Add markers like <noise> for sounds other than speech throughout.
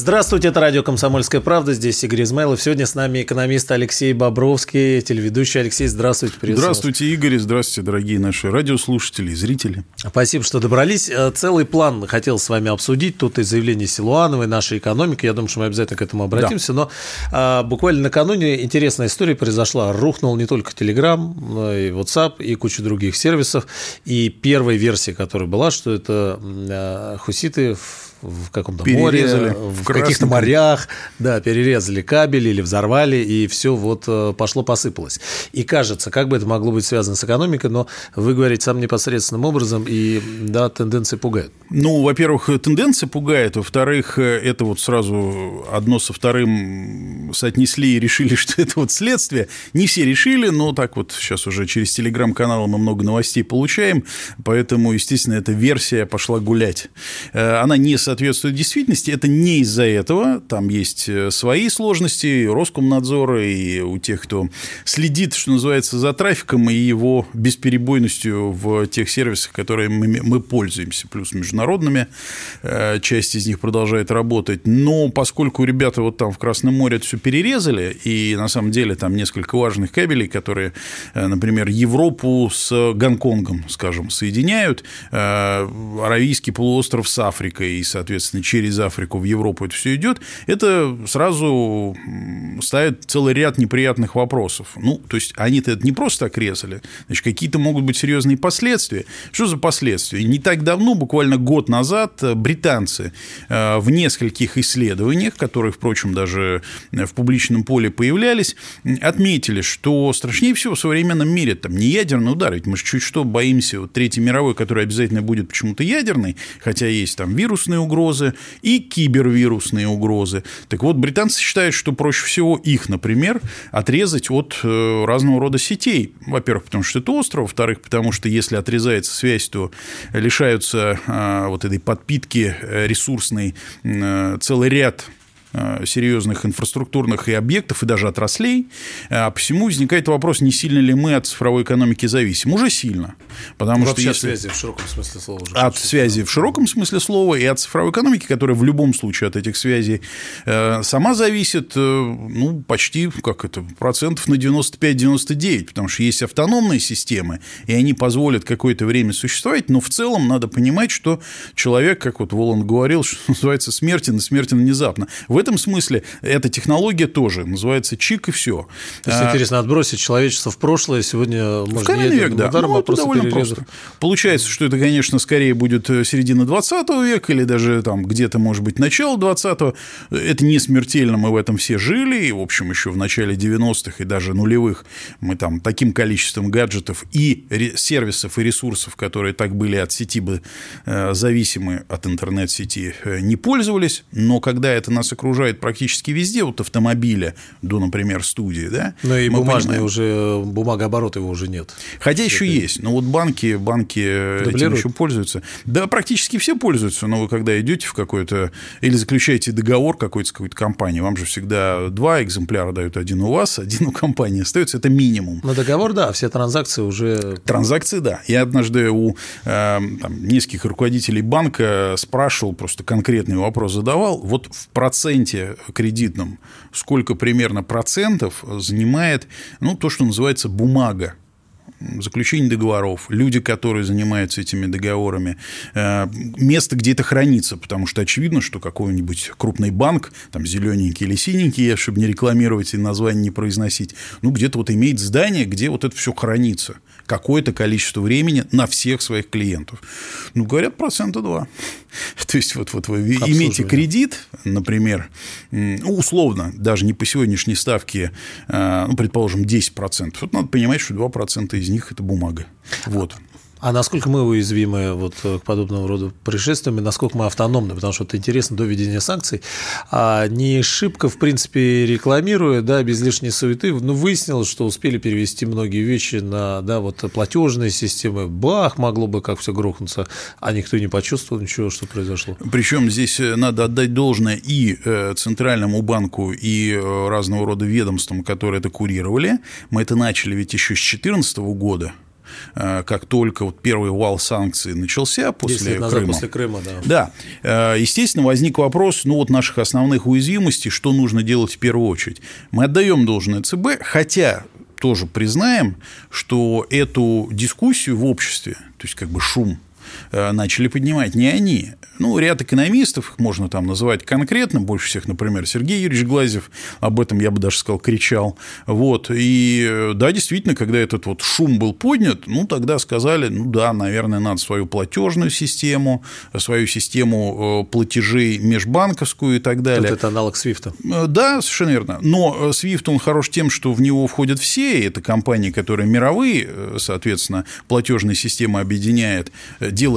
Здравствуйте, это радио «Комсомольская правда». Здесь Игорь Измайлов. Сегодня с нами экономист Алексей Бобровский, телеведущий. Алексей, здравствуйте. Здравствуйте, Игорь. Здравствуйте, дорогие наши радиослушатели и зрители. Спасибо, что добрались. Э, целый план хотел с вами обсудить. Тут и заявление Силуановой, нашей экономики. Я думаю, что мы обязательно к этому обратимся. Да. Но а, буквально накануне интересная история произошла. Рухнул не только Telegram, но и WhatsApp, и куча других сервисов. И первая версия, которая была, что это а, хуситы в каком-то море, в, в каких-то морях, да, перерезали кабель или взорвали, и все вот э, пошло посыпалось. И кажется, как бы это могло быть связано с экономикой, но вы говорите самым непосредственным образом, и да, тенденции пугают. Ну, во-первых, тенденции пугают, во-вторых, это вот сразу одно со вторым соотнесли и решили, <laughs> что это вот следствие. Не все решили, но так вот сейчас уже через телеграм-канал мы много новостей получаем, поэтому, естественно, эта версия пошла гулять. Э, она не соответствует действительности. Это не из-за этого. Там есть э, свои сложности и Роскомнадзора, и у тех, кто следит, что называется, за трафиком и его бесперебойностью в тех сервисах, которые мы, пользуемся, плюс международными. Э, часть из них продолжает работать. Но поскольку ребята вот там в Красном море это все перерезали, и на самом деле там несколько важных кабелей, которые, э, например, Европу с Гонконгом, скажем, соединяют, Аравийский полуостров с Африкой и, соответственно, через Африку в Европу это все идет, это сразу ставит целый ряд неприятных вопросов. Ну, то есть они-то это не просто так резали, значит, какие-то могут быть серьезные последствия. Что за последствия? Не так давно, буквально год назад, британцы э, в нескольких исследованиях, которые, впрочем, даже в публичном поле появлялись, отметили, что страшнее всего в современном мире там не ядерный удар, ведь мы же чуть что боимся вот Третьей мировой, которая обязательно будет почему-то ядерной, хотя есть там вирусные угрозы и кибервирусные угрозы. Так вот, британцы считают, что проще всего их, например, отрезать от э, разного рода сетей. Во-первых, потому что это остров, во-вторых, потому что если отрезается связь, то лишаются э, вот этой подпитки э, ресурсной целый ряд Э, серьезных инфраструктурных и объектов, и даже отраслей. А посему возникает вопрос, не сильно ли мы от цифровой экономики зависим. Уже сильно. Потому Вообще что если... связи в широком смысле слова. Уже от связи в широком смысле слова и от цифровой экономики, которая в любом случае от этих связей э, сама зависит, э, ну, почти, как это, процентов на 95-99, потому что есть автономные системы, и они позволят какое-то время существовать, но в целом надо понимать, что человек, как вот Волан говорил, <laughs> что называется, смертен и смертен внезапно. В этом смысле эта технология тоже называется чик и все. То есть, а, интересно, отбросить человечество в прошлое сегодня можно в век, да. ударом, ну, а просто Просто. Получается, что это, конечно, скорее будет э, середина 20 века или даже там где-то, может быть, начало 20-го. Это не смертельно, мы в этом все жили, и, в общем, еще в начале 90-х и даже нулевых мы там таким количеством гаджетов и сервисов и ресурсов, которые так были от сети бы э, зависимы от интернет-сети, э, не пользовались, но когда это нас окружает окружает практически везде, вот автомобиля до, например, студии, да. Но и бумажный уже, бумагооборот его уже нет. Хотя еще Это... есть, но вот банки, банки этим еще пользуются. Да, практически все пользуются, но вы когда идете в какой-то, или заключаете договор какой-то с какой-то компанией, вам же всегда два экземпляра дают, один у вас, один у компании остается, это минимум. На договор, да, все транзакции уже... Транзакции, да. Я однажды у э, там, нескольких руководителей банка спрашивал, просто конкретный вопрос задавал, вот в проценте проценте кредитном, сколько примерно процентов занимает ну, то, что называется бумага заключение договоров, люди, которые занимаются этими договорами, э, место, где это хранится, потому что очевидно, что какой-нибудь крупный банк, там зелененький или синенький, чтобы не рекламировать и название не произносить, ну, где-то вот имеет здание, где вот это все хранится какое-то количество времени на всех своих клиентов. Ну, говорят, процента два. <laughs> То есть, вот, вот вы имеете кредит, например, ну, условно, даже не по сегодняшней ставке, а, ну, предположим, 10%. Вот надо понимать, что 2% из них – это бумага. Вот. А насколько мы уязвимы вот к подобного рода происшествиям, и насколько мы автономны? Потому что это интересно до введения санкций. А не шибко, в принципе, рекламируя, да, без лишней суеты, ну, выяснилось, что успели перевести многие вещи на, да, вот платежные системы. Бах, могло бы как все грохнуться, а никто не почувствовал ничего, что произошло. Причем здесь э, надо отдать должное и э, Центральному банку, и э, разного рода ведомствам, которые это курировали. Мы это начали ведь еще с 2014 года, как только вот первый вал санкций начался после назад, Крыма. После Крыма, да. Да. Естественно, возник вопрос, ну, вот наших основных уязвимостей, что нужно делать в первую очередь. Мы отдаем должное ЦБ, хотя тоже признаем, что эту дискуссию в обществе, то есть как бы шум начали поднимать не они, ну, ряд экономистов, их можно там называть конкретно, больше всех, например, Сергей Юрьевич Глазев, об этом, я бы даже сказал, кричал. Вот. И да, действительно, когда этот вот шум был поднят, ну, тогда сказали, ну да, наверное, надо свою платежную систему, свою систему э, платежей межбанковскую и так далее. Вот это аналог Свифта. Э, да, совершенно верно. Но Свифт, он хорош тем, что в него входят все, это компании, которые мировые, э, соответственно, платежные системы объединяет,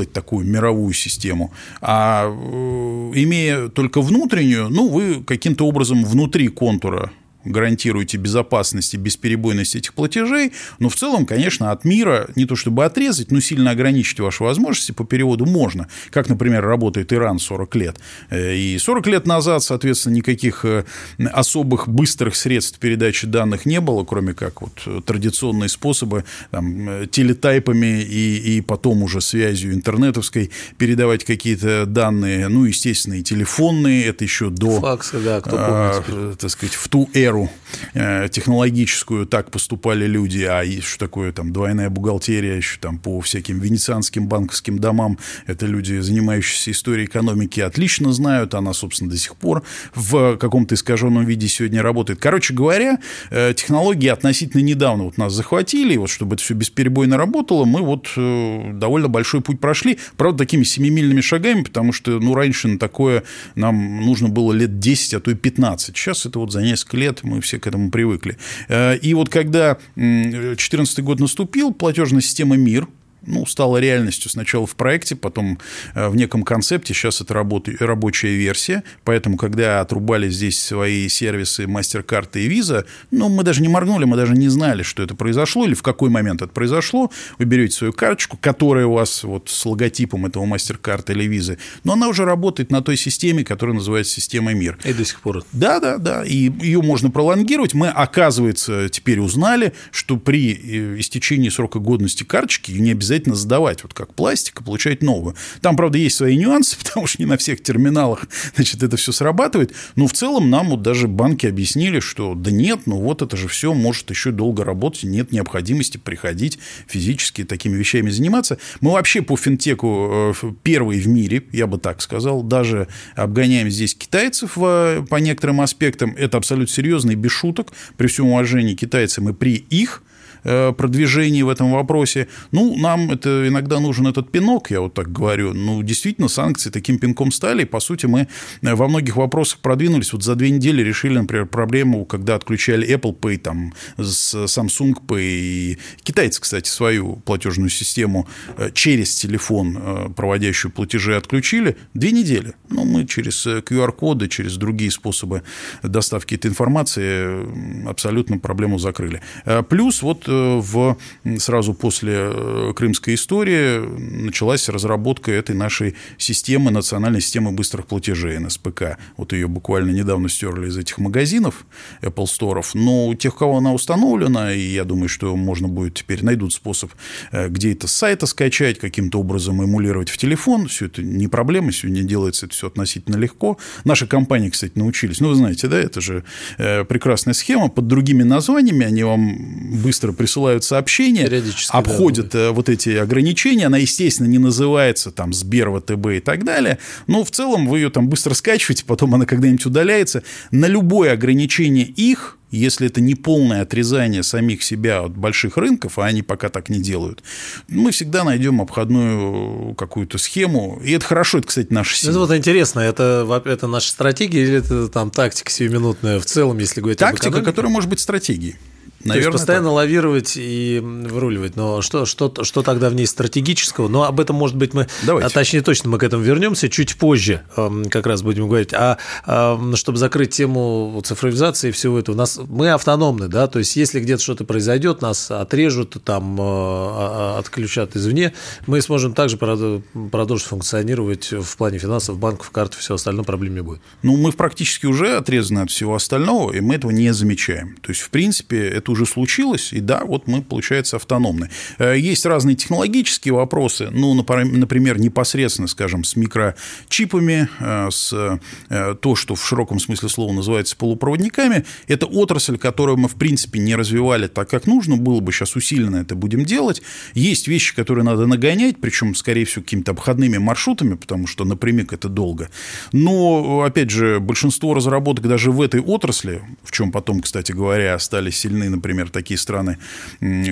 делать такую мировую систему. А э, имея только внутреннюю, ну, вы каким-то образом внутри контура гарантируете безопасность и бесперебойность этих платежей, но в целом, конечно, от мира не то чтобы отрезать, но сильно ограничить ваши возможности по переводу можно, как, например, работает Иран 40 лет. Э, и 40 лет назад, соответственно, никаких э, особых быстрых средств передачи данных не было, кроме как вот традиционные способы там, э, телетайпами и, и потом уже связью интернетовской передавать какие-то данные, ну, естественно, и телефонные, это еще до... Факсы, да, кто помнит. А, так сказать, в ту эру эру э, технологическую так поступали люди, а что такое там двойная бухгалтерия еще там по всяким венецианским банковским домам, это люди, занимающиеся историей экономики, отлично знают, она, собственно, до сих пор в каком-то искаженном виде сегодня работает. Короче говоря, э, технологии относительно недавно вот нас захватили, и вот чтобы это все бесперебойно работало, мы вот э, довольно большой путь прошли, правда, такими семимильными шагами, потому что, ну, раньше на такое нам нужно было лет 10, а то и 15. Сейчас это вот за несколько лет мы все к этому привыкли. Э, и вот когда 2014 год наступил, платежная система МИР, ну, стала реальностью сначала в проекте, потом э, в неком концепте. Сейчас это работа, рабочая версия. Поэтому, когда отрубали здесь свои сервисы MasterCard и Visa, ну, мы даже не моргнули, мы даже не знали, что это произошло или в какой момент это произошло. Вы берете свою карточку, которая у вас вот с логотипом этого MasterCard или Visa, но она уже работает на той системе, которая называется система МИР. И до сих пор. Да, да, да. И ее можно пролонгировать. Мы, оказывается, теперь узнали, что при э, истечении срока годности карточки не обязательно обязательно сдавать, вот как пластик, и получать новую. Там, правда, есть свои нюансы, <laughs> потому что не на всех терминалах, значит, это все срабатывает, но в целом нам вот даже банки объяснили, что да нет, ну вот это же все может еще долго работать, нет необходимости приходить физически такими вещами заниматься. Мы вообще по финтеку э, первые в мире, я бы так сказал, даже обгоняем здесь китайцев по некоторым аспектам. Это абсолютно серьезно и без шуток. При всем уважении китайцам и при их Э, продвижении в этом вопросе. Ну, нам это иногда нужен этот пинок, я вот так говорю. Ну, действительно, санкции таким пинком стали. По сути, мы э, во многих вопросах продвинулись. Вот за две недели решили, например, проблему, когда отключали Apple Pay там, с Samsung Pay. Китайцы, кстати, свою платежную систему э, через телефон, проводящую платежи, отключили. Две недели. Ну, мы через QR-коды, через другие способы доставки этой информации абсолютно проблему закрыли. Плюс вот в, сразу после э, крымской истории началась разработка этой нашей системы, национальной системы быстрых платежей, НСПК. Вот ее буквально недавно стерли из этих магазинов, Apple Store. Но у тех, кого она установлена, и я думаю, что можно будет теперь найдут способ, э, где это с сайта скачать, каким-то образом эмулировать в телефон. Все это не проблема, сегодня делается это все относительно легко. Наши компании, кстати, научились. Ну, вы знаете, да, это же э, прекрасная схема. Под другими названиями они вам быстро присылают сообщения, обходят да, вот эти ограничения. Она, естественно, не называется там Сбер, ВТБ и так далее. Но в целом вы ее там быстро скачиваете, потом она когда-нибудь удаляется. На любое ограничение их если это не полное отрезание самих себя от больших рынков, а они пока так не делают, мы всегда найдем обходную какую-то схему. И это хорошо, это, кстати, наша сила. Это вот интересно, это, это наша стратегия или это там тактика сиюминутная в целом, если говорить Тактика, которая может быть стратегией. Наверное, То есть постоянно так. лавировать и выруливать. Но что, что, что тогда в ней стратегического? Но об этом, может быть, мы, Давайте. а точнее точно мы к этому вернемся чуть позже, эм, как раз будем говорить. А эм, чтобы закрыть тему цифровизации и всего этого, у нас мы автономны, да, то есть если где-то что-то произойдет, нас отрежут, там э, отключат извне, мы сможем также продолжить функционировать в плане финансов, банков, карт, все остальное проблем не будет. Ну, мы практически уже отрезаны от всего остального, и мы этого не замечаем. То есть, в принципе, это уже случилось, и да, вот мы, получается, автономны. Э, есть разные технологические вопросы, ну, например, непосредственно, скажем, с микрочипами, э, с э, то, что в широком смысле слова называется полупроводниками. Это отрасль, которую мы, в принципе, не развивали так, как нужно было бы. Сейчас усиленно это будем делать. Есть вещи, которые надо нагонять, причем, скорее всего, какими-то обходными маршрутами, потому что напрямик это долго. Но, опять же, большинство разработок даже в этой отрасли, в чем потом, кстати говоря, стали сильны, например, такие страны,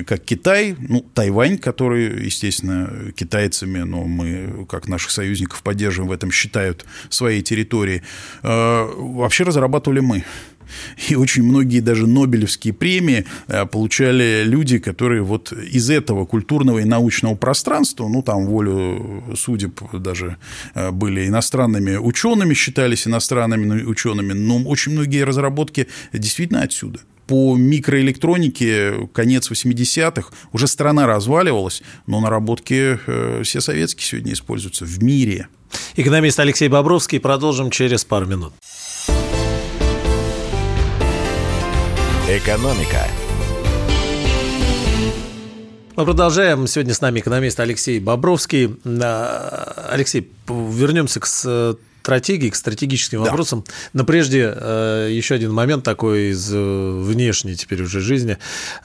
как Китай, ну, Тайвань, который, естественно, китайцами, но мы, как наших союзников, поддерживаем в этом, считают своей территорией, э, вообще разрабатывали мы. И очень многие даже Нобелевские премии э, получали люди, которые вот из этого культурного и научного пространства, ну, там волю судеб даже э, были иностранными учеными, считались иностранными учеными, но очень многие разработки действительно отсюда по микроэлектронике конец 80-х уже страна разваливалась, но наработки э, все советские сегодня используются в мире. Экономист Алексей Бобровский. Продолжим через пару минут. Экономика. Мы продолжаем. Сегодня с нами экономист Алексей Бобровский. Алексей, вернемся к стратегии, к стратегическим да. вопросам. Но прежде э, еще один момент такой из э, внешней теперь уже жизни.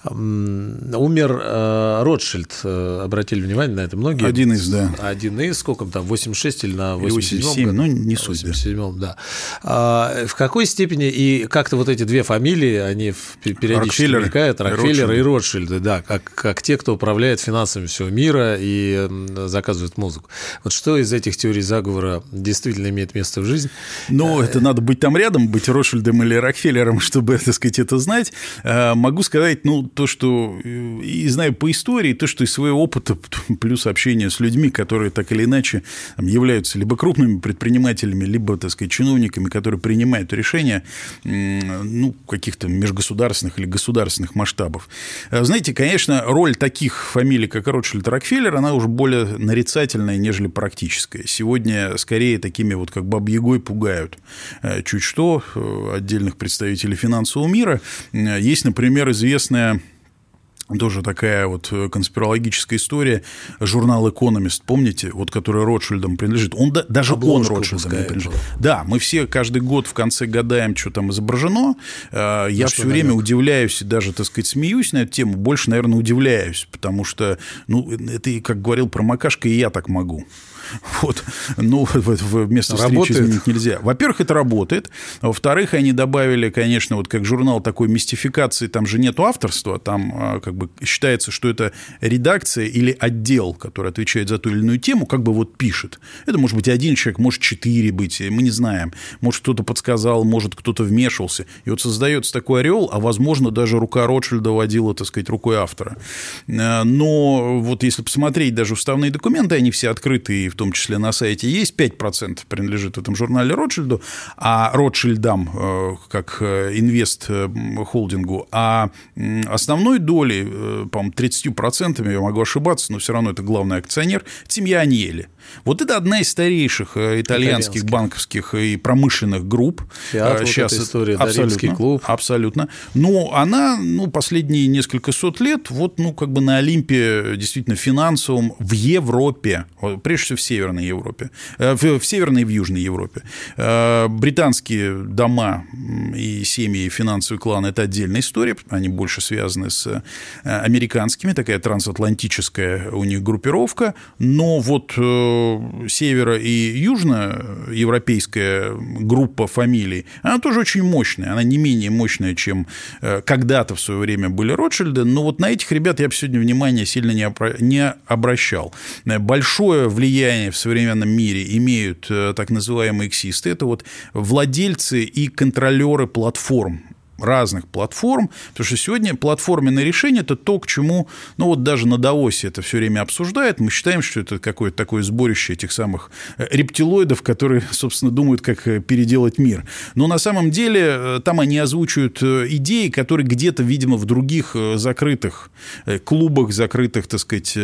Умер э, Ротшильд, обратили внимание на это многие. Один из, да. Один из, сколько там, 86 или на 87? 87, ну, не суть. 87, да. А, в какой степени, и как-то вот эти две фамилии, они периодически Рокфеллер мелькают, Рокфеллер и, и Ротшильды, да, как, как те, кто управляет финансами всего мира и заказывает музыку. Вот что из этих теорий заговора действительно имеет имеет место в жизни. Но это надо быть там рядом, быть Ротшильдом или Рокфеллером, <laughs> чтобы, так сказать, это знать. А, могу сказать, ну, то, что э, и знаю по истории, то, что из своего опыта, <laughs> плюс общение с людьми, которые так или иначе являются либо крупными предпринимателями, либо, так сказать, чиновниками, которые принимают решения, ну, каких-то межгосударственных или государственных масштабов. Знаете, конечно, роль таких фамилий, как Ротшильд Рокфеллер, она уже более нарицательная, нежели практическая. Сегодня скорее такими вот как бабьегой пугают э, чуть что э, отдельных представителей финансового мира. Э, есть, например, известная тоже такая вот конспирологическая история. Журнал «Экономист», помните, вот который Ротшильдам принадлежит. Он, да, даже Обложку он Ротшильдам не принадлежит. Да, мы все каждый год в конце гадаем, что там изображено. Я На все время намек? удивляюсь и даже, так сказать, смеюсь на эту тему. Больше, наверное, удивляюсь, потому что, ну, это, как говорил про Макашка, и я так могу. <laughs> Вот. Ну, в место встречи изменить нельзя. Во-первых, это работает. Во-вторых, они добавили, конечно, вот как журнал такой мистификации, там же нету авторства, там а, как бы считается, что это редакция или отдел, который отвечает за ту или иную тему, как бы вот пишет. Это может быть один человек, может четыре быть, мы не знаем. Может, кто-то подсказал, может, кто-то вмешивался. И вот создается такой ореол, а, возможно, даже рука Ротшильда водила, так сказать, рукой автора. Э, но вот если посмотреть даже уставные документы, они все открыты в том числе на сайте, есть 5% принадлежит в этом журнале Ротшильду, а Ротшильдам, э, как э, инвест-холдингу, а основной долей, по-моему, 30%, я могу ошибаться, но все равно это главный акционер, семья Аньели. Вот это одна из старейших итальянских банковских и промышленных групп. Фиат, Сейчас вот история, абсолютно, клуб. Абсолютно. Но она, ну, последние несколько сот лет, вот, ну, как бы на Олимпе действительно финансовом в Европе, прежде всего в Северной Европе, э, в, Северной и в Южной Европе. Э, британские дома и семьи, и финансовый клан – это отдельная история, они больше связаны с э, американскими, такая трансатлантическая у них группировка, но вот северо- и южноевропейская группа фамилий, она тоже очень мощная, она не менее мощная, чем когда-то в свое время были Ротшильды, но вот на этих ребят я бы сегодня внимания сильно не обращал. Большое влияние в современном мире имеют э, так называемые эксисты. Это вот владельцы и контролеры платформ разных платформ, потому что сегодня платформенное решение – это то, к чему, ну вот даже на Даосе это все время обсуждают, мы считаем, что это какое-то такое сборище этих самых э, рептилоидов, которые, <laughs> собственно, думают, как э, переделать мир. Но на самом деле э, там они озвучивают идеи, которые где-то, видимо, в других закрытых клубах, закрытых, так сказать,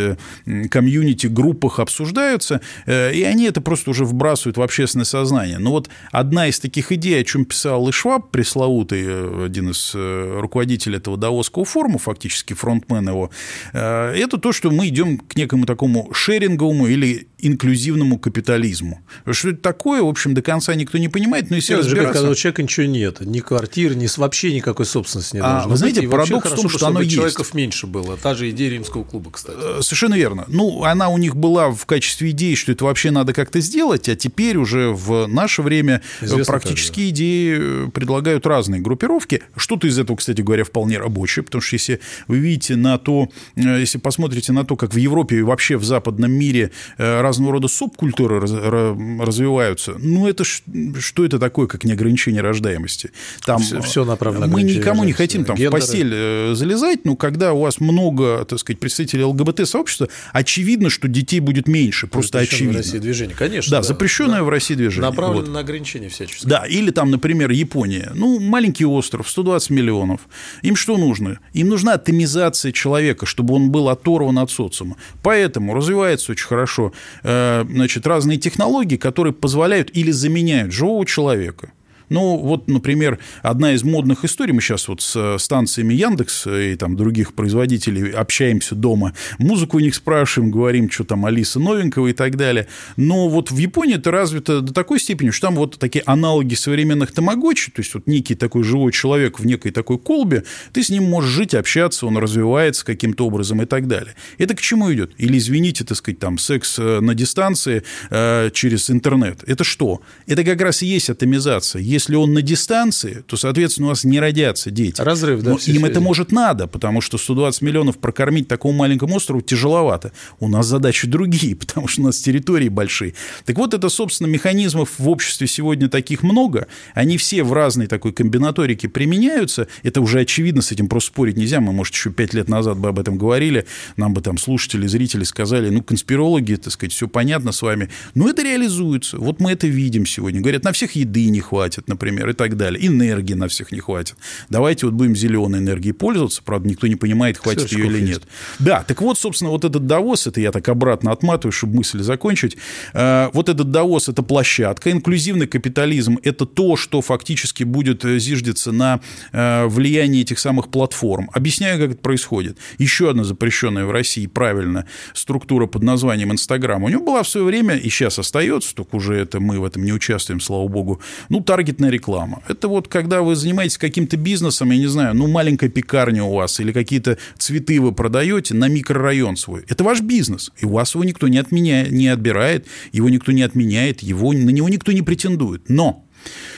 комьюнити, группах обсуждаются, и они это просто уже вбрасывают в общественное сознание. Но вот одна из таких идей, о чем писал и Шваб, пресловутый один из э, руководителей этого Даосского форума, фактически фронтмен его, э, это то, что мы идем к некому такому шеринговому или инклюзивному капитализму. Что это такое, в общем, до конца никто не понимает, но если Нет, разбираться... когда у человека ничего нет, ни квартир, ни вообще никакой собственности не а, Вы знаете, парадокс в том, что оно есть. человеков меньше было. Та же идея римского клуба, кстати. Э, совершенно верно. Ну, она у них была в качестве идеи, что это вообще надо как-то сделать, а теперь уже в наше время Известно практически идеи предлагают разные группировки. Что-то из этого, кстати говоря, вполне рабочее, потому что если вы видите на то, э, если посмотрите на то, как в Европе и вообще в западном мире э, разного рода субкультуры развиваются, ну это что это такое, как не ограничение рождаемости? Там все, все направлено. Мы никому не хотим там Гендеры. в постель э, залезать, но когда у вас много, так сказать, представителей ЛГБТ-сообщества, очевидно, что детей будет меньше, просто очевидно. в России движение, конечно. Да, да. запрещенное да. в России движение. Направлено вот. на ограничение всячески. Да, или там, например, Япония. Ну, маленький остров, 120 миллионов. Им что нужно? Им нужна атомизация человека, чтобы он был оторван от социума. Поэтому развивается очень хорошо э, значит, разные технологии, которые позволяют или заменяют живого человека – ну, вот, например, одна из модных историй, мы сейчас вот с станциями Яндекс и там других производителей общаемся дома, музыку у них спрашиваем, говорим, что там Алиса новенького и так далее. Но вот в Японии это развито до такой степени, что там вот такие аналоги современных тамагочи, то есть вот некий такой живой человек в некой такой колбе, ты с ним можешь жить, общаться, он развивается каким-то образом и так далее. Это к чему идет? Или, извините, так сказать, там секс э, на дистанции э, через интернет. Это что? Это как раз и есть атомизация. Если он на дистанции, то, соответственно, у вас не родятся дети. Разрыв, да. Но им это может надо, потому что 120 миллионов прокормить такому маленькому острову тяжеловато. У нас задачи другие, <laughs> потому что у нас территории большие. Так вот, это, собственно, механизмов в обществе сегодня таких много. Они все в разной такой комбинаторике применяются. Это уже очевидно, с этим просто спорить нельзя. Мы, может, еще пять лет назад бы об этом говорили. Нам бы там слушатели, зрители сказали, ну, конспирологи, так сказать, все понятно с вами. Но это реализуется. Вот мы это видим сегодня. Говорят, на всех еды не хватит, например, и так далее. Энергии на всех не хватит. Давайте вот будем зеленой энергией пользоваться. Правда, никто не понимает, хватит ее или нет. Да, так вот, собственно, вот этот Давос, это я так обратно отматываю, чтобы мысль закончить. Э, вот этот Давос – это площадка. Инклюзивный капитализм – это то, что фактически будет э, зиждиться на э, влиянии этих самых платформ. Объясняю, как это происходит. Еще одна запрещенная в России правильно структура под названием Инстаграм. У него была в свое время, и сейчас остается, только уже это мы в этом не участвуем, слава богу, ну, таргет таргетная реклама. Это вот когда вы занимаетесь каким-то бизнесом, я не знаю, ну, маленькая пекарня у вас или какие-то цветы вы продаете на микрорайон свой. Это ваш бизнес, и у вас его никто не, отменяет, не отбирает, его никто не отменяет, его, на него никто не претендует. Но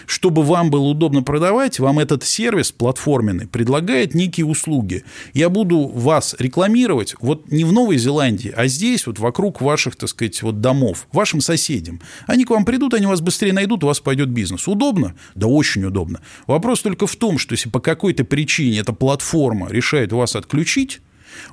чтобы вам было удобно продавать, вам этот сервис платформенный предлагает некие услуги. Я буду вас рекламировать вот не в Новой Зеландии, а здесь, вот вокруг ваших, так сказать, вот домов, вашим соседям. Они к вам придут, они вас быстрее найдут, у вас пойдет бизнес. Удобно? Да очень удобно. Вопрос только в том, что если по какой-то причине эта платформа решает вас отключить,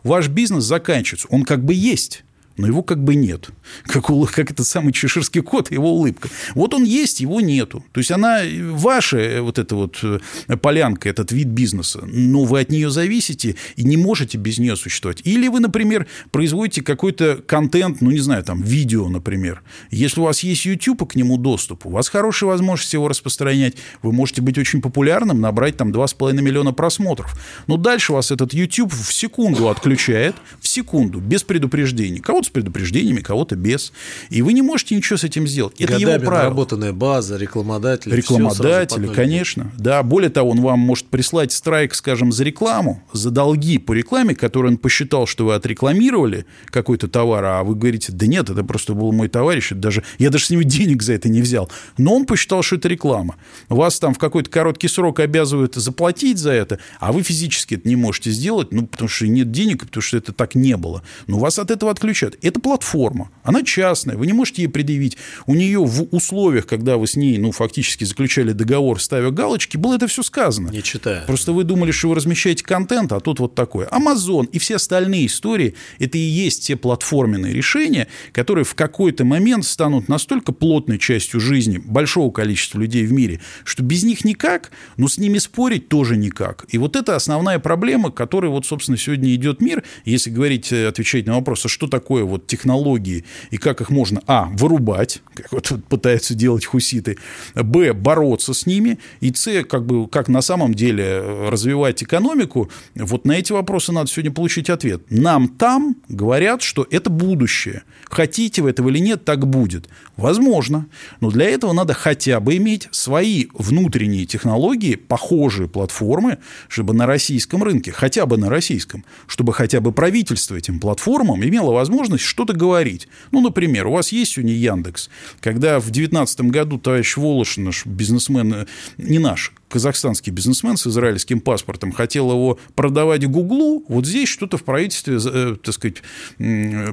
ваш бизнес заканчивается. Он как бы есть, но его как бы нет. Как, как этот самый чеширский кот, его улыбка. Вот он есть, его нету. То есть она ваша, э, вот эта вот э, полянка, этот вид бизнеса, но вы от нее зависите и не можете без нее существовать. Или вы, например, производите какой-то контент, ну, не знаю, там, видео, например. Если у вас есть YouTube и к нему доступ, у вас хорошая возможность его распространять, вы можете быть очень популярным, набрать там 2,5 миллиона просмотров. Но дальше вас этот YouTube в секунду отключает, в секунду, без предупреждений. Кого-то предупреждениями, кого-то без. И вы не можете ничего с этим сделать. Это Годами его право. наработанная база, рекламодатели. Рекламодатели, конечно. Да, более того, он вам может прислать страйк, скажем, за рекламу, за долги по рекламе, которые он посчитал, что вы отрекламировали какой-то товар, а вы говорите, да нет, это просто был мой товарищ, это даже, я даже с него денег за это не взял. Но он посчитал, что это реклама. Вас там в какой-то короткий срок обязывают заплатить за это, а вы физически это не можете сделать, ну, потому что нет денег, потому что это так не было. Но вас от этого отключают. Делает? Это платформа. Она частная, вы не можете ей предъявить. У нее в условиях, когда вы с ней, ну, фактически заключали договор, ставя галочки, было это все сказано. Не читая. Просто вы думали, что вы размещаете контент, а тут вот такое. Amazon и все остальные истории – это и есть те платформенные решения, которые в какой-то момент станут настолько плотной частью жизни большого количества людей в мире, что без них никак, но с ними спорить тоже никак. И вот это основная проблема, которой вот, собственно, сегодня идет мир. Если говорить, э, отвечать на вопрос, а что такое вот технологии и как их можно, а, вырубать, как вот пытаются делать хуситы, б, бороться с ними, и с, как бы, как на самом деле э, развивать экономику, вот на эти вопросы надо сегодня получить ответ. Нам там говорят, что это будущее. Хотите вы этого или нет, так будет. Возможно. Но для этого надо хотя бы иметь свои внутренние технологии, похожие платформы, чтобы на российском рынке, хотя бы на российском, чтобы хотя бы правительство этим платформам имело возможность что-то говорить. Ну, например, у вас есть сегодня Яндекс. Когда в 2019 году товарищ Волошин, наш бизнесмен, э, не наш, казахстанский бизнесмен с израильским паспортом хотел его продавать Гуглу, вот здесь что-то в правительстве, э, так сказать,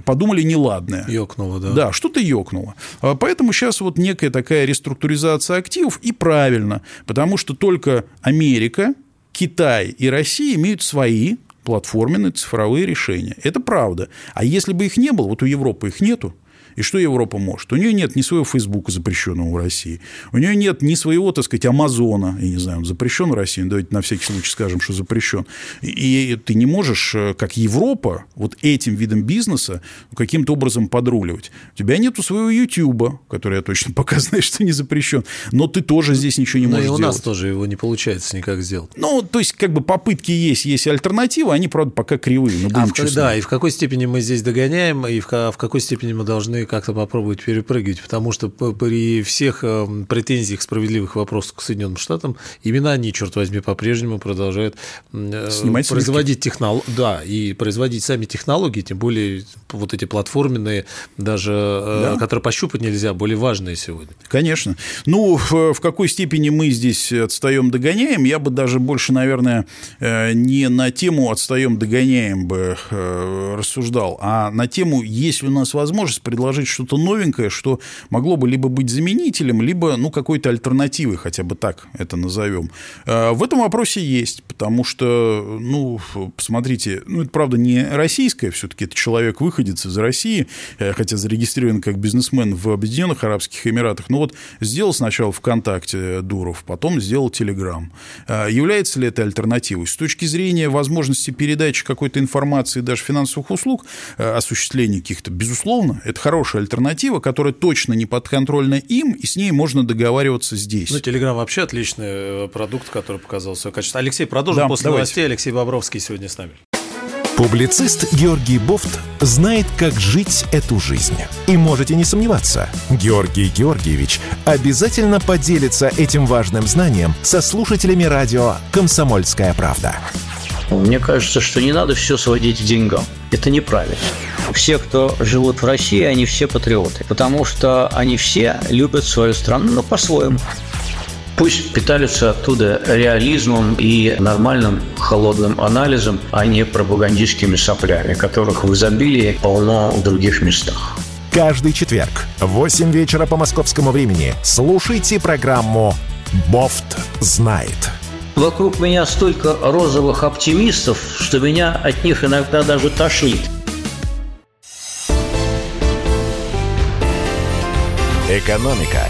подумали неладное. Ёкнуло, да. Да, что-то ёкнуло. А поэтому сейчас вот некая такая реструктуризация активов, и правильно, потому что только Америка, Китай и Россия имеют свои платформенные цифровые решения. Это правда. А если бы их не было, вот у Европы их нету, и что Европа может? У нее нет ни своего Фейсбука, запрещенного в России. У нее нет ни своего, так сказать, Амазона. Я не знаю, он запрещен в России. Давайте на всякий случай скажем, что запрещен. И ты не можешь, э, как Европа, вот этим видом бизнеса каким-то образом подруливать. У тебя нету своего Ютуба, который я точно <laughs> пока знаю, что не запрещен. Но ты тоже здесь ничего не но можешь и у делать. нас тоже его не получается никак сделать. Ну, то есть, как бы попытки есть, есть альтернатива, они, правда, пока кривые. Но А будем в, честны. да, и в какой степени мы здесь догоняем, и в, в какой степени мы должны как-то попробовать перепрыгивать, потому что при всех э, претензиях справедливых вопросов к Соединенным Штатам, именно они, черт возьми, по-прежнему продолжают э, Снимать производить технологии, да, и производить сами технологии, тем более вот эти платформенные, даже, э, Да. которые пощупать нельзя, более важные сегодня. Конечно. Ну, в, какой степени мы здесь отстаем, догоняем, я бы даже больше, наверное, не на тему отстаем, догоняем бы рассуждал, а на тему, есть ли у нас возможность предложить что-то новенькое, что могло бы либо быть заменителем, либо, ну, какой-то альтернативой, хотя бы так это назовем. Э, В этом вопросе есть, потому что, ну, посмотрите, ну, это, правда, не российское, все-таки это человек выходец из России, э, хотя зарегистрирован как бизнесмен в Объединенных Арабских Эмиратах. Ну, вот сделал сначала ВКонтакте Дуров, потом сделал Телеграм. Э, Является ли это альтернативой? С точки зрения возможности передачи какой-то информации, даже финансовых услуг, э, осуществления каких-то, безусловно, это хорошая альтернатива, которая точно не подконтрольна им, и с ней можно договариваться здесь. Ну, Телеграм вообще отличный э, продукт, который показал свое качество. Алексей, продолжим Да, после давайте. новостей. Алексей Бобровский сегодня с нами. Публицист Георгий Бофт знает, как жить эту жизнь. И можете не сомневаться, Георгий Георгиевич обязательно поделится этим важным знанием со слушателями радио «Комсомольская правда». Мне кажется, что не надо все сводить к деньгам. Это неправильно. Все, кто живут в России, они все патриоты, потому что они все любят свою страну, но по-своему. Пусть питаются оттуда реализмом и нормальным холодным анализом, а не пропагандистскими соплями, которых в изобилии полно в других местах. Каждый четверг в 8 вечера по московскому времени слушайте программу «Бофт знает». Вокруг меня столько розовых оптимистов, что меня от них иногда даже тошнит. «Экономика»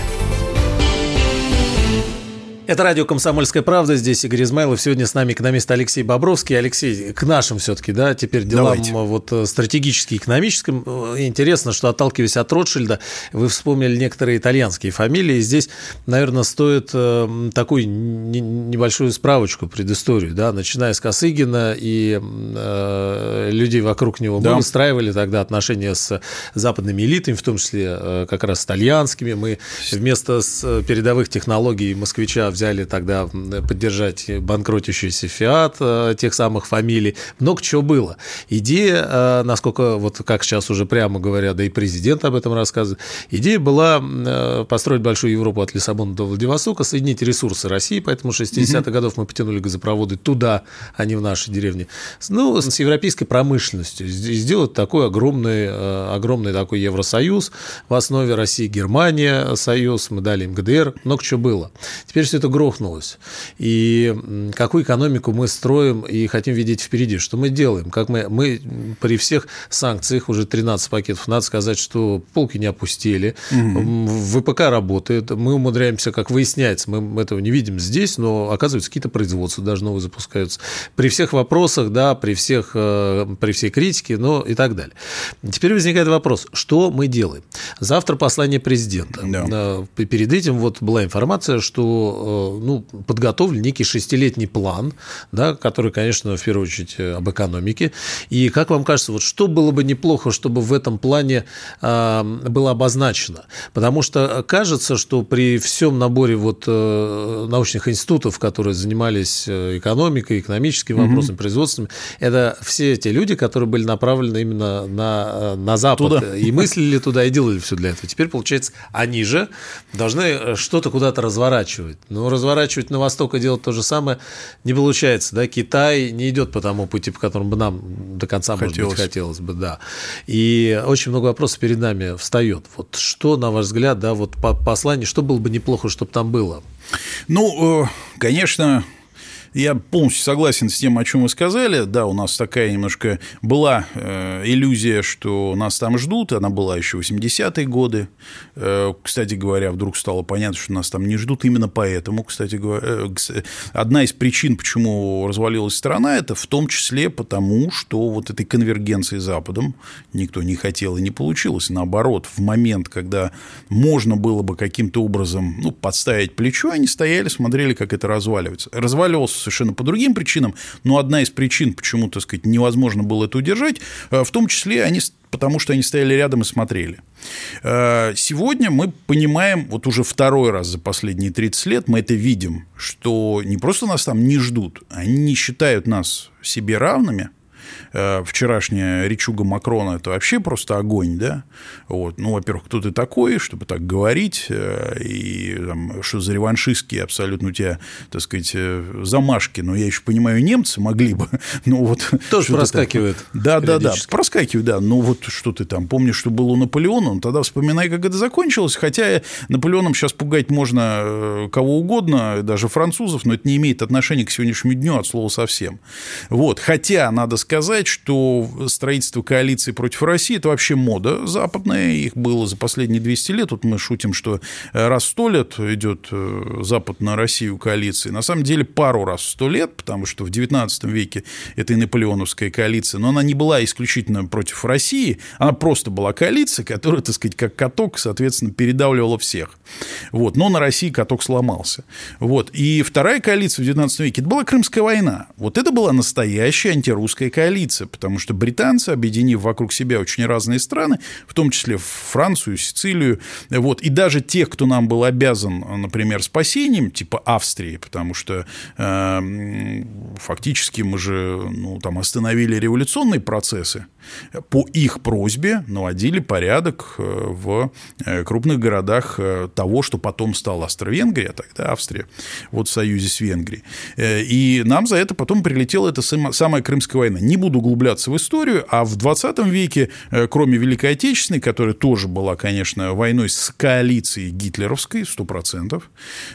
Это радио «Комсомольская правда». Здесь Игорь Измайлов. Сегодня с нами экономист Алексей Бобровский. Алексей, к нашим все-таки, да, теперь делам Давайте. вот э, стратегически экономическим. Э, Интересно, что отталкиваясь от Ротшильда, вы вспомнили некоторые итальянские фамилии. Здесь, наверное, стоит э, такую не- небольшую справочку, предысторию, да, начиная с Косыгина и э, людей вокруг него. Да. Мы выстраивали тогда отношения с западными элитами, в том числе э, как раз с итальянскими. Мы вместо с передовых технологий москвича взяли тогда поддержать банкротящийся фиат тех самых фамилий. Много чего было. Идея, насколько, вот как сейчас уже прямо говорят, да и президент об этом рассказывает, идея была построить большую Европу от Лиссабона до Владивостока, соединить ресурсы России, поэтому 60-х годов мы потянули газопроводы туда, а не в наши деревни. Ну, с европейской промышленностью. Сделать такой огромный, э, огромный такой Евросоюз. В основе России Германия союз, мы дали им ГДР, много чего было. Теперь все это грохнулось. И какую экономику мы строим и хотим видеть впереди? Что мы делаем? Как мы, мы при всех санкциях, уже 13 пакетов, надо сказать, что полки не опустили, угу. ВПК работает, мы умудряемся, как выясняется, мы этого не видим здесь, но оказывается, какие-то производства даже новые запускаются. При всех вопросах, да, при, всех, э, при всей критике, ну и так далее. Теперь возникает вопрос, что мы делаем? Завтра послание президента. Да. Э, перед этим вот была информация, что э, ну, подготовлен некий шестилетний план, да, который, конечно, в первую очередь об экономике. И как вам кажется, вот что было бы неплохо, чтобы в этом плане было обозначено? Потому что кажется, что при всем наборе вот научных институтов, которые занимались экономикой, экономическими вопросами, угу. производствами, это все те люди, которые были направлены именно на, на Запад туда. и мыслили туда и делали все для этого. Теперь, получается, они же должны что-то куда-то разворачивать. Но разворачивать на Восток и делать то же самое не получается. Да? Китай не идет по тому пути, по которому бы нам до конца, хотелось. может быть, хотелось бы. Да. И очень много вопросов перед нами встает. Вот что, на ваш взгляд, да, вот по послание, что было бы неплохо, чтобы там было? Ну, э, конечно, я полностью согласен с тем, о чем вы сказали. Да, у нас такая немножко была э, иллюзия, что нас там ждут. Она была еще 80-е годы. Э, кстати говоря, вдруг стало понятно, что нас там не ждут. Именно поэтому, кстати говоря, э, одна из причин, почему развалилась страна, это в том числе потому, что вот этой конвергенции с Западом никто не хотел и не получилось. Наоборот, в момент, когда можно было бы каким-то образом ну, подставить плечо, они стояли, смотрели, как это разваливается. Разваливался совершенно по другим причинам, но одна из причин, почему, так сказать, невозможно было это удержать, э, в том числе они потому что они стояли рядом и смотрели. Э, сегодня мы понимаем, вот уже второй раз за последние 30 лет мы это видим, что не просто нас там не ждут, они не считают нас себе равными, вчерашняя речуга Макрона – это вообще просто огонь, да? Вот. Ну, во-первых, кто ты такой, чтобы так говорить, э, и там, что за реваншистские абсолютно у тебя, так сказать, э, замашки, но я еще понимаю, немцы могли бы, <laughs> ну вот… Тоже проскакивает. Да, да, да, проскакивает, да, ну вот что ты там, помнишь, что было у Наполеона, ну, тогда вспоминай, как это закончилось, хотя Наполеоном сейчас пугать можно кого угодно, даже французов, но это не имеет отношения к сегодняшнему дню от слова совсем. Вот, хотя, надо сказать, сказать, что строительство коалиции против России – это вообще мода западная, их было за последние 200 лет. Тут мы шутим, что раз в 100 лет идет э, Запад на Россию коалиции. На самом деле пару раз в 100 лет, потому что в 19 веке это и наполеоновская коалиция, но она не была исключительно против России, она просто была коалиция, которая, так сказать, как каток, соответственно, передавливала всех. Вот. Но на России каток сломался. Вот. И вторая коалиция в 19 веке – это была Крымская война. Вот это была настоящая антирусская коалиция коалиция, потому что британцы, объединив вокруг себя очень разные страны, в том числе Францию, Сицилию, вот, и даже тех, кто нам был обязан, например, спасением, типа Австрии, потому что э, фактически мы же ну, там остановили революционные процессы, по их просьбе наводили порядок э, в э, крупных городах э, того, что потом стало Австро-Венгрия, а тогда Австрия, вот в союзе с Венгрией. И нам за это потом прилетела эта самая Крымская война. Не буду углубляться в историю, а в 20 веке, кроме Великой Отечественной, которая тоже была, конечно, войной с коалицией гитлеровской, 100%,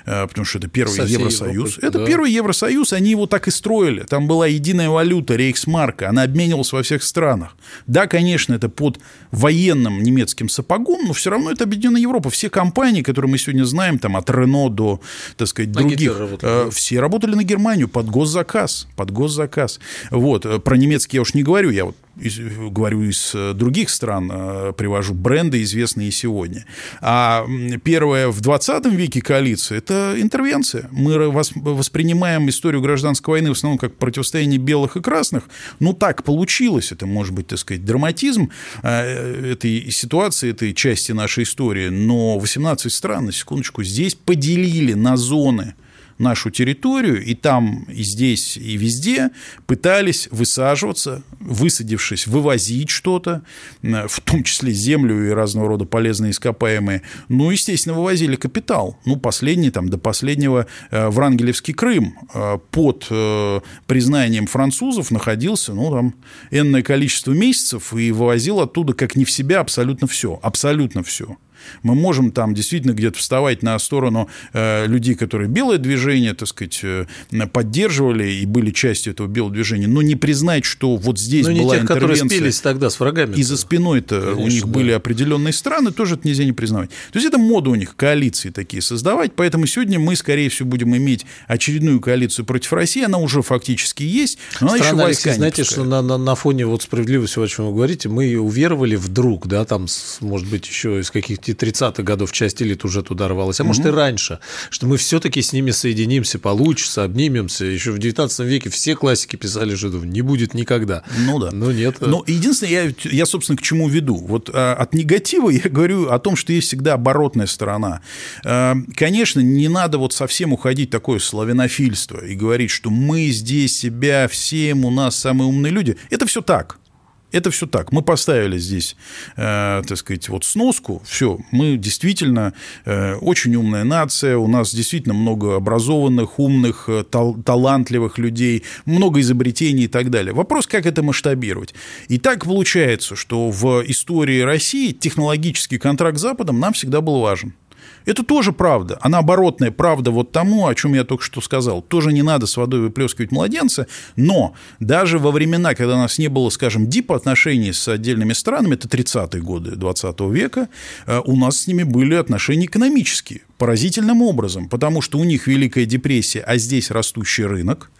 потому что это первый Со Евросоюз. Европы, это да. первый Евросоюз, они его так и строили. Там была единая валюта, рейхсмарка, она обменивалась во всех странах. Да, конечно, это под военным немецким сапогом, но все равно это Объединенная Европа. Все компании, которые мы сегодня знаем, там, от Рено до, так сказать, других, работали, э, все работали на Германию под госзаказ, под госзаказ. Вот, э, про немецкий я уж не говорю, я вот из, говорю из э, других стран, э, привожу бренды, известные сегодня. А первая в 20 веке коалиция – это интервенция. Мы воспринимаем историю гражданской войны в основном как противостояние белых и красных. Ну, так получилось. Это может быть, так сказать, драматизм э, этой ситуации, этой части нашей истории. Но 18 стран, на секундочку, здесь поделили на зоны нашу территорию, и там, и здесь, и везде пытались высаживаться, высадившись, вывозить что-то, в том числе землю и разного рода полезные ископаемые. Ну, естественно, вывозили капитал. Ну, последний, там, до последнего э, Врангелевский Крым э, под э, признанием французов находился, ну, там, энное количество месяцев и вывозил оттуда, как не в себя, абсолютно все. Абсолютно все. Мы можем там действительно где-то вставать на сторону э, людей, которые белое движение, так сказать, э, поддерживали и были частью этого белого движения, но не признать, что вот здесь но была не тех, интервенция. которые спелись тогда с врагами. И за спиной-то у них да. были определенные страны, тоже это нельзя не признавать. То есть это мода у них коалиции такие создавать, поэтому сегодня мы, скорее всего, будем иметь очередную коалицию против России, она уже фактически есть, но она Странно, еще войска Алексей, знаете, что на, на, на фоне вот справедливости, о чем вы говорите, мы уверовали вдруг, да, там, может быть, еще из каких-то 30-х годов часть элит уже туда рвалась, а может и раньше, что мы все-таки с ними соединимся, получится, обнимемся. Еще в 19 веке все классики писали жидов, не будет никогда. Ну да. Но нет. Но единственное, я, я собственно, к чему веду. Вот а, от негатива я говорю о том, что есть всегда оборотная сторона. А, конечно, не надо вот совсем уходить такое славянофильство и говорить, что мы здесь себя всем, у нас самые умные люди. Это все так. Это все так. Мы поставили здесь, э, так сказать, вот сноску. Все, мы действительно э, очень умная нация. У нас действительно много образованных, умных, э, тал- талантливых людей, много изобретений и так далее. Вопрос, как это масштабировать. И так получается, что в истории России технологический контракт с Западом нам всегда был важен. Это тоже правда. Она оборотная правда вот тому, о чем я только что сказал. Тоже не надо с водой выплескивать младенца, но даже во времена, когда у нас не было, скажем, дип отношений с отдельными странами, это 30-е годы 20 века, э, у нас с ними были отношения экономические поразительным образом, потому что у них Великая депрессия, а здесь растущий рынок.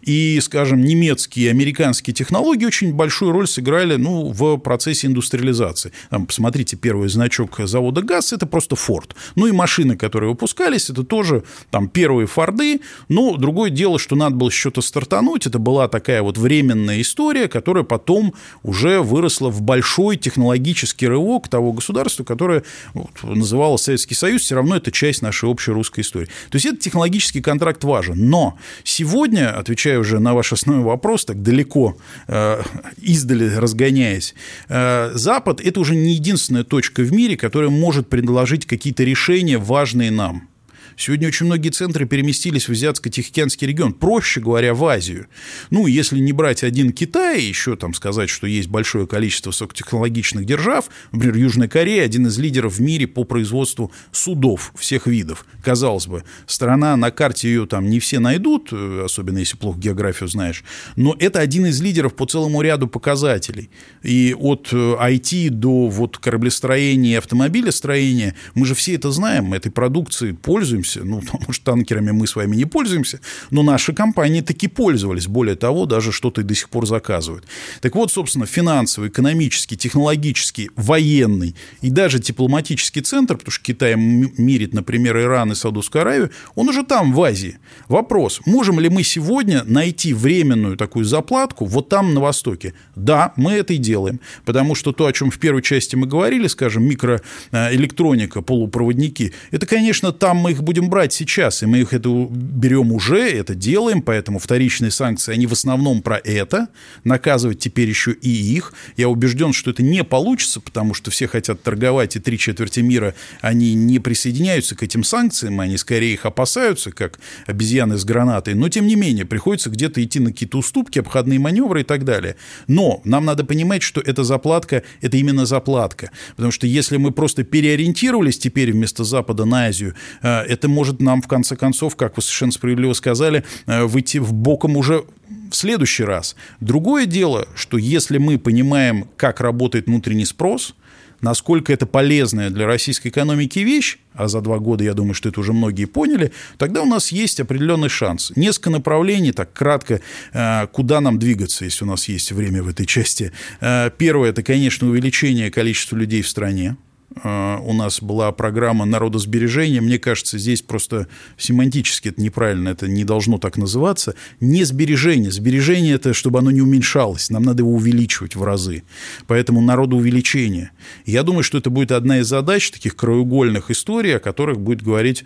И, скажем, немецкие и американские технологии очень большую роль сыграли ну, в процессе индустриализации. Там, посмотрите, первый значок завода ГАЗ – это просто Форд. Ну и машины, которые выпускались, это тоже там первые Форды. Но другое дело, что надо было что-то стартануть. Это была такая вот временная история, которая потом уже выросла в большой технологический рывок того государства, которое вот, называлось Советский Союз. Все равно это часть нашей общей русской истории. То есть этот технологический контракт важен. Но сегодня, отвечая уже на ваш основной вопрос, так далеко э, издали разгоняясь, э, Запад – это уже не единственная точка в мире, которая может предложить какие-то решения, важные нам. Сегодня очень многие центры переместились в Азиатско-Тихоокеанский регион, проще говоря, в Азию. Ну, если не брать один Китай, еще там сказать, что есть большое количество высокотехнологичных держав, например, Южная Корея, один из лидеров в мире по производству судов всех видов. Казалось бы, страна, на карте ее там не все найдут, э, особенно если плохо географию знаешь, но это один из лидеров по целому ряду показателей. И от IT э, до вот кораблестроения и автомобилестроения, мы же все это знаем, этой продукцией пользуемся, пользуемся. Ну, <laughs> потому что танкерами мы с вами не пользуемся, но наши компании таки пользовались. Более того, даже что-то и до сих пор заказывают. Так вот, собственно, финансовый, экономический, технологический, военный и даже дипломатический центр, потому что Китай мирит, например, Иран и Саудовскую Аравию, он уже там, в Азии. Вопрос, можем ли мы сегодня найти временную такую заплатку вот там, на Востоке? Да, мы это и делаем. Потому что то, о чем в первой части мы говорили, скажем, микроэлектроника, полупроводники, это, конечно, там мы их будем будем брать сейчас, и мы их это берем уже, это делаем, поэтому вторичные санкции, они в основном про это, наказывать теперь еще и их. Я убежден, что это не получится, потому что все хотят торговать, и три четверти мира, они не присоединяются к этим санкциям, они скорее их опасаются, как обезьяны с гранатой, но тем не менее приходится где-то идти на какие-то уступки, обходные маневры и так далее. Но нам надо понимать, что эта заплатка, это именно заплатка, потому что если мы просто переориентировались теперь вместо Запада на Азию, э, это может нам, в конце концов, как вы совершенно справедливо сказали, э, выйти в боком уже в следующий раз. Другое дело, что если мы понимаем, как работает внутренний спрос, насколько это полезная для российской экономики вещь, а за два года, я думаю, что это уже многие поняли, тогда у нас есть определенный шанс. Несколько направлений, так кратко, э, куда нам двигаться, если у нас есть время в этой части. Э, первое – это, конечно, увеличение количества людей в стране. Э, у нас была программа народосбережения. Мне кажется, здесь просто семантически это неправильно, это не должно так называться. Не сбережение. Сбережение – это чтобы оно не уменьшалось. Нам надо его увеличивать в разы. Поэтому народоувеличение. Я думаю, что это будет одна из задач таких краеугольных историй, о которых будет говорить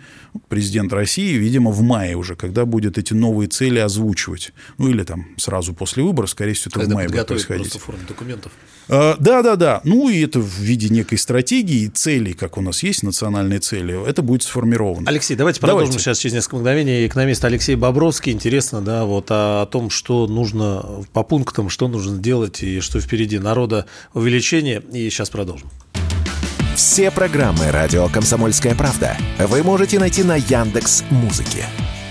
президент России, видимо, в мае уже, когда будет эти новые цели озвучивать. Ну, или там сразу после выборов, скорее всего, это когда в мае будет происходить. просто форму документов. А, Да, да, да. Ну, и это в виде некой стратегии, целей, как у нас есть национальные цели, это будет сформировано. Алексей, давайте продолжим Давайте. сейчас через несколько мгновений. Экономист Алексей Бобровский. Интересно, да, вот о, о том, что нужно по пунктам, что нужно делать и что впереди народа увеличение. И сейчас продолжим. Все программы радио Комсомольская правда вы можете найти на Яндекс Музыке.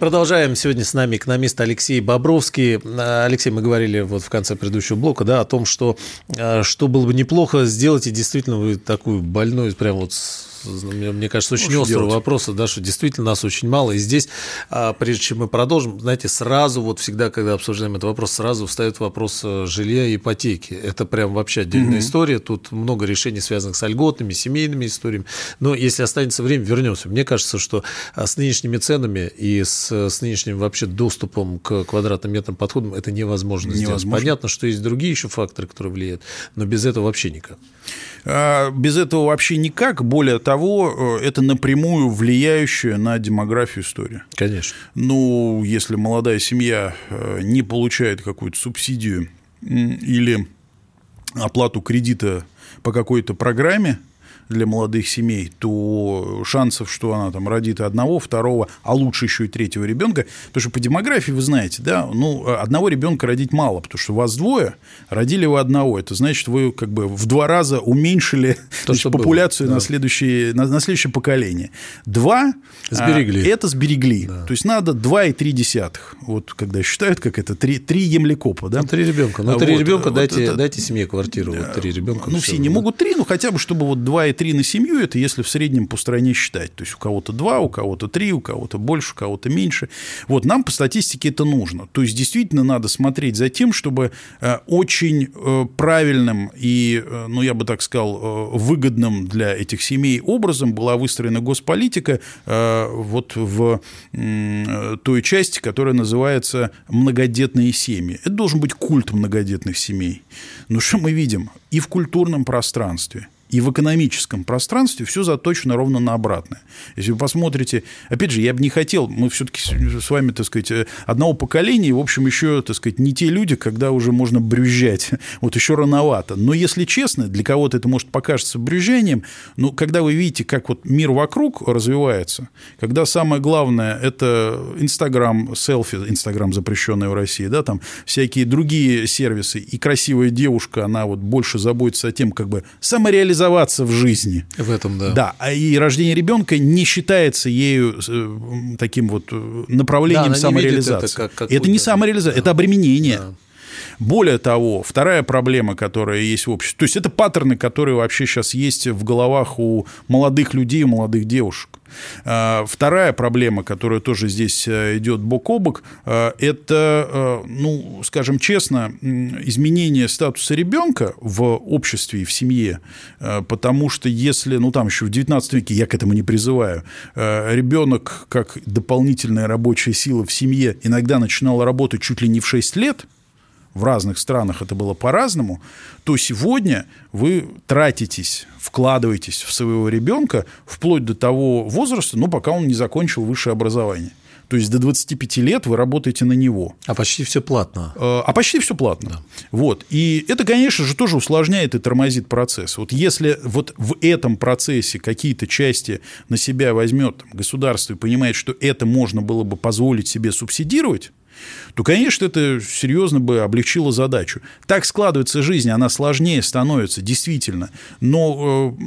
Продолжаем. Сегодня с нами экономист Алексей Бобровский. А, Алексей, мы говорили вот в конце предыдущего блока, да, о том, что, а, что было бы неплохо сделать, и действительно вы такую больную, прям вот мне мне кажется, очень Ну, что острого вопроса, да, что действительно нас очень мало. И здесь, а, прежде чем мы продолжим, знаете, сразу вот всегда, когда обсуждаем этот вопрос, сразу встает вопрос э, жилья и ипотеки. Это прям вообще отдельная история. Тут много решений, связанных с льготными, семейными историями. Но если останется время, вернемся. Мне кажется, что а, с нынешними ценами и с, с нынешним вообще доступом к квадратным метрам подходам это невозможно, сделать. Невозможно. Понятно, что есть другие еще факторы, которые влияют, но без этого вообще никак. А, Без этого вообще никак. Более того, э, это напрямую влияющая на демографию история. Конечно. Ну, если молодая семья э, не получает какую-то субсидию или оплату кредита по какой-то программе для молодых семей, то шансов, что она там родит одного, второго, а лучше еще и третьего ребенка, потому что по демографии вы знаете, да, ну, одного ребенка родить мало, потому что вас двое, родили вы одного, это значит, вы как бы в два раза уменьшили значит, что было, популяцию да. на, следующее, на, на следующее поколение. Два а, Сберегли. это сберегли. То есть надо 2,3 десятых. Вот когда считают, как это, три, три емлекопа, да? Ну, три ребенка. Ну, А три вот, ребенка вот дайте, это- дайте семье квартиру. Вот три ребенка. Ну, все не могут три, но хотя бы, чтобы вот 2,3 на семью, это если в среднем по стране считать. То есть у кого-то 2, у кого-то 3, у кого-то больше, у кого-то меньше. Вот нам по статистике это нужно. То есть действительно надо смотреть за тем, чтобы э, очень э, правильным и, э, ну, я бы так сказал, выгодным для этих семей образом была выстроена госполитика вот в той части, которая называется многодетные семьи. Это должен быть культ многодетных семей. Но что мы видим? И в культурном пространстве, и в экономическом пространстве все заточено ровно на обратное. Если вы посмотрите, опять же, я бы не хотел, мы все-таки с вами, так сказать, одного поколения, в общем, еще, так сказать, не те люди, когда уже можно брюзжать, <laughs> вот еще рановато. Но, если честно, для кого-то это может покажется брюзжанием, но когда вы видите, как вот мир вокруг развивается, когда самое главное – это Инстаграм, селфи, Инстаграм запрещенный в России, да, там всякие другие сервисы, и красивая девушка, она вот больше заботится о тем, как бы самореализоваться в жизни. В этом, да. Да, а и рождение ребенка не считается ею э, таким вот э, направлением Да, самореализации. это как это не самореализация, это обременение. Более того, вторая проблема, которая есть в обществе, то есть это паттерны, которые вообще сейчас есть в головах у молодых людей, у молодых девушек. А, Вторая проблема, которая тоже здесь э, идет бок о бок, э, это, э, ну, скажем честно, изменение статуса ребенка в обществе и в семье, потому что если, ну, там еще в 19 веке, я к этому не призываю, ребенок как дополнительная рабочая сила в семье иногда начинал работать чуть ли не в 6 лет, в разных странах это было по-разному, то сегодня вы тратитесь, вкладываетесь в своего ребенка вплоть до того возраста, ну, пока он не закончил высшее образование. То есть до 25 лет вы работаете на него. А почти все платно. Э, А почти все платно. Вот. И это, конечно же, тоже усложняет и тормозит процесс. Вот если вот в этом процессе какие-то части на себя возьмет там, государство и понимает, что это можно было бы позволить себе субсидировать, то, конечно, это серьезно бы облегчило задачу. Так складывается жизнь, она сложнее становится, действительно. Но э,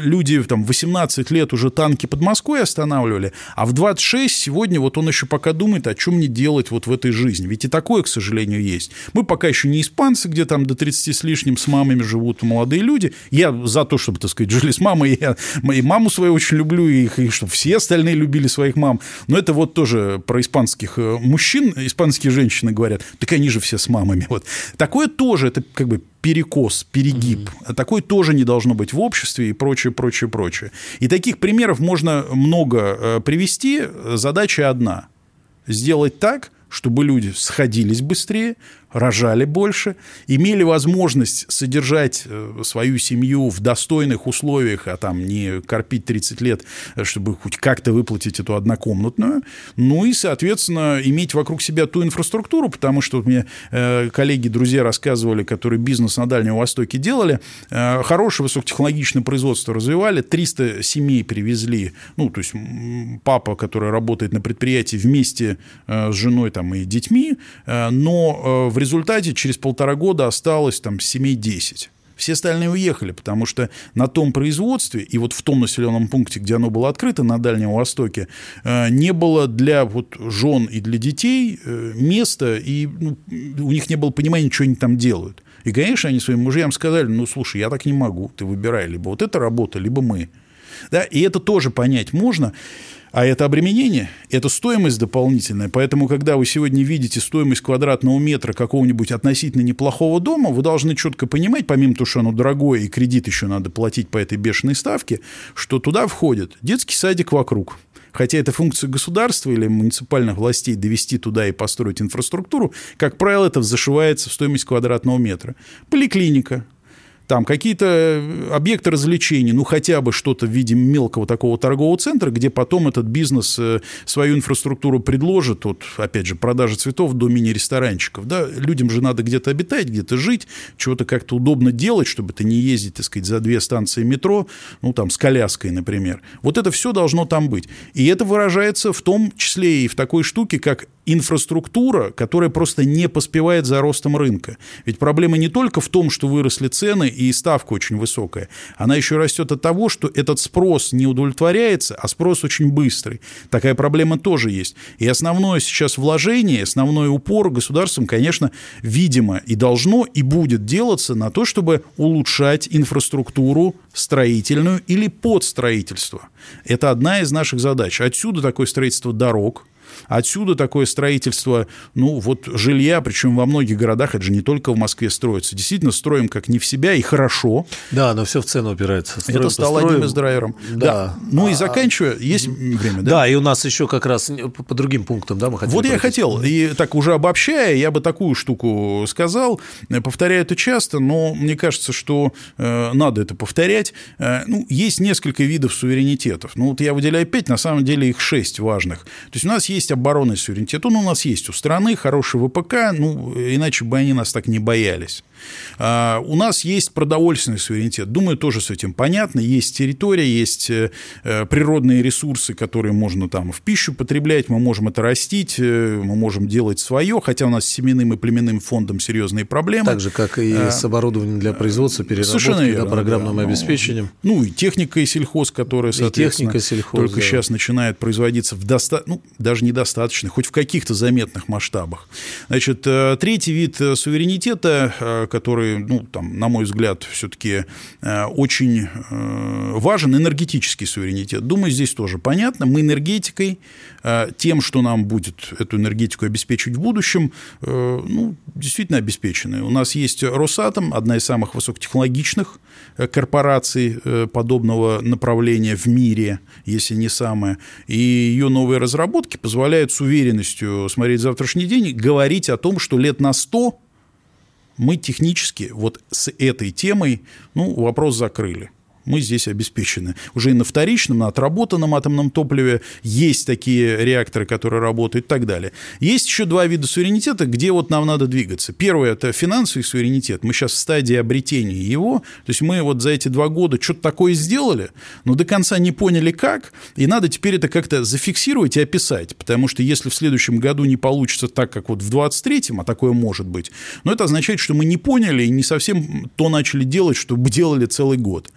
люди там 18 лет уже танки под Москвой останавливали, а в 26 сегодня вот он еще пока думает, о чем мне делать вот в этой жизни. Ведь и такое, к сожалению, есть. Мы пока еще не испанцы, где там до 30 с лишним с мамами живут молодые люди. Я за то, чтобы, так сказать, жили с мамой. Я и маму свою очень люблю, и, и чтобы все остальные любили своих мам. Но это вот тоже про испанских э, мужчин, испанские женщины говорят, так они же все с мамами. Вот. Такое тоже, это как бы перекос, перегиб. Mm-hmm. Такой тоже не должно быть в обществе и прочее, прочее, прочее. И таких примеров можно много э, привести. Задача одна – сделать так, чтобы люди сходились быстрее, рожали больше, имели возможность содержать э, свою семью в достойных условиях, а там не корпить 30 лет, чтобы хоть как-то выплатить эту однокомнатную, ну и, соответственно, иметь вокруг себя ту инфраструктуру, потому что мне э, коллеги, друзья рассказывали, которые бизнес на Дальнем Востоке делали, э, хорошее высокотехнологичное производство развивали, 300 семей привезли, ну, то есть папа, который работает на предприятии вместе с женой там, и детьми, но в результате через полтора года осталось там семей 10. Все остальные уехали, потому что на том производстве и вот в том населенном пункте, где оно было открыто на Дальнем Востоке, э, не было для вот жен и для детей э, места, и ну, у них не было понимания, что они там делают. И, конечно, они своим мужьям сказали, ну, слушай, я так не могу, ты выбирай, либо вот эта работа, либо мы. Да, и это тоже понять можно. А это обременение, это стоимость дополнительная. Поэтому, когда вы сегодня видите стоимость квадратного метра какого-нибудь относительно неплохого дома, вы должны четко понимать, помимо того, что оно дорогое и кредит еще надо платить по этой бешеной ставке, что туда входит детский садик вокруг. Хотя это функция государства или муниципальных властей довести туда и построить инфраструктуру, как правило, это зашивается в стоимость квадратного метра. Поликлиника, там какие-то э, объекты развлечений, ну хотя бы что-то в виде мелкого такого торгового центра, где потом этот бизнес э, свою инфраструктуру предложит, вот опять же продажа цветов до мини-ресторанчиков, да, людям же надо где-то обитать, где-то жить, чего-то как-то удобно делать, чтобы ты не ездить, так сказать, за две станции метро, ну там с коляской, например. Вот это все должно там быть. И это выражается в том числе и в такой штуке, как инфраструктура, которая просто не поспевает за ростом рынка. Ведь проблема не только в том, что выросли цены и ставка очень высокая. Она еще растет от того, что этот спрос не удовлетворяется, а спрос очень быстрый. Такая проблема тоже есть. И основное сейчас вложение, основной упор государством, конечно, видимо, и должно, и будет делаться на то, чтобы улучшать инфраструктуру строительную или подстроительство. Это одна из наших задач. Отсюда такое строительство дорог, Отсюда такое строительство, ну, вот жилья, причем во многих городах, это же не только в Москве строится. Действительно, строим как не в себя и хорошо. Да, но все в цену упирается. Строим, это стало построим. одним из драйвером. Да. да. Ну и а, заканчивая, есть время, да? Да, и у нас еще как раз по, по другим пунктам, да, мы хотели... Вот я хотел, и так уже обобщая, я бы такую штуку сказал, повторяю это часто, но мне кажется, что э, надо это повторять. Э, ну, есть несколько видов суверенитетов. Ну, вот я выделяю пять, на самом деле их шесть важных. То есть у нас есть оборонный суверенитет, он у нас есть у страны, хороший ВПК, ну, иначе бы они нас так не боялись. А, у нас есть продовольственный суверенитет. Думаю, тоже с этим понятно. Есть территория, есть э, э, природные ресурсы, которые можно там в пищу потреблять, мы можем это растить, э, мы можем делать свое, хотя у нас с семенным и племенным фондом серьезные проблемы. Так же, как и а, с оборудованием для производства, переработки, верно, да, программным да, обеспечением. Ну, и техника и сельхоз, которая, соответственно, и техника, сельхоз, только да. сейчас начинает производиться в доста... ну, даже недостаточно, хоть в каких-то заметных масштабах. Значит, третий вид суверенитета, который, ну, там, на мой взгляд, все-таки э, очень э, важен, энергетический суверенитет. Думаю, здесь тоже понятно. Мы энергетикой, э, тем, что нам будет эту энергетику обеспечить в будущем, ну, действительно обеспечены. У нас есть Росатом, одна из самых высокотехнологичных корпораций подобного направления в мире, если не самая. И ее новые разработки позволяют с уверенностью смотреть завтрашний день, говорить о том, что лет на 100 мы технически вот с этой темой, ну, вопрос закрыли. Мы здесь обеспечены. Уже и на вторичном, на отработанном атомном топливе есть такие реакторы, которые работают и так далее. Есть еще два вида суверенитета, где вот нам надо двигаться. Первое – это финансовый суверенитет. Мы сейчас в стадии обретения его. То есть мы вот за эти два года что-то такое сделали, но до конца не поняли как, и надо теперь это как-то зафиксировать и описать. Потому что если в следующем году не получится так, как вот в 23-м, а такое может быть, но это означает, что мы не поняли и не совсем то начали делать, что делали целый год.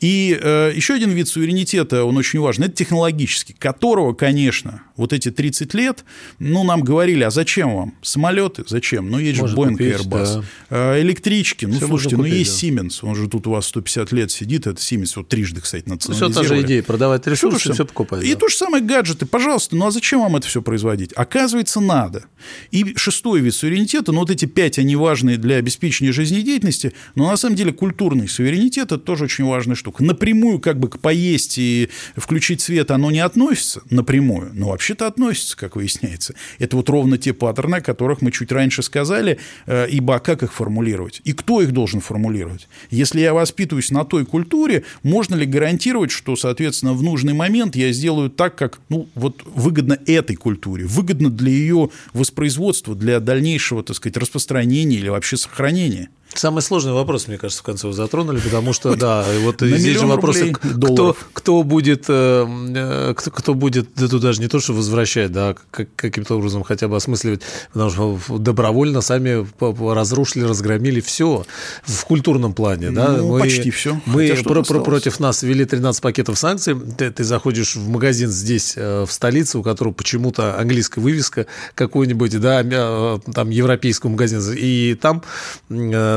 И э, еще один вид суверенитета, он очень важен, это технологический, которого, конечно, вот эти 30 лет, ну, нам говорили, а зачем вам? Самолеты? Зачем? Ну, есть же Boeing и Airbus. Да. Э, электрички? Ну, Все слушайте, ну, есть да. Siemens, он же тут у вас 150 лет сидит, это Siemens, вот трижды, кстати, национализировали. Ну, все та же идея, продавать ресурсы, все, все покупать. И да. то же самое гаджеты, пожалуйста, ну, а зачем вам это все производить? Оказывается, надо. И шестой вид суверенитета, ну, вот эти пять, они важные для обеспечения жизнедеятельности, но на самом деле культурный суверенитет – это тоже очень важная штука. Напрямую как бы к поесть и включить свет оно не относится напрямую, но вообще-то относится, как выясняется. Это вот ровно те паттерны, о которых мы чуть раньше сказали, э, ибо как их формулировать? И кто их должен формулировать? Если я воспитываюсь на той культуре, можно ли гарантировать, что, соответственно, в нужный момент я сделаю так, как ну, вот выгодно этой культуре, выгодно для ее воспроизводства, для дальнейшего, так сказать, распространения или вообще сохранения? Самый сложный вопрос, мне кажется, в конце вы затронули, потому что, да, вот здесь же вопрос, кто, кто будет, э, э, кто, кто будет, да тут даже не то, что возвращать, да, как, каким-то образом хотя бы осмысливать, потому что добровольно сами разрушили, разгромили все в культурном плане, да. Ну, мы, почти все. Мы про, про, против нас ввели 13 пакетов санкций, ты, ты заходишь в магазин здесь, э, в столице, у которого почему-то английская вывеска какой-нибудь, да, там европейского магазина, и там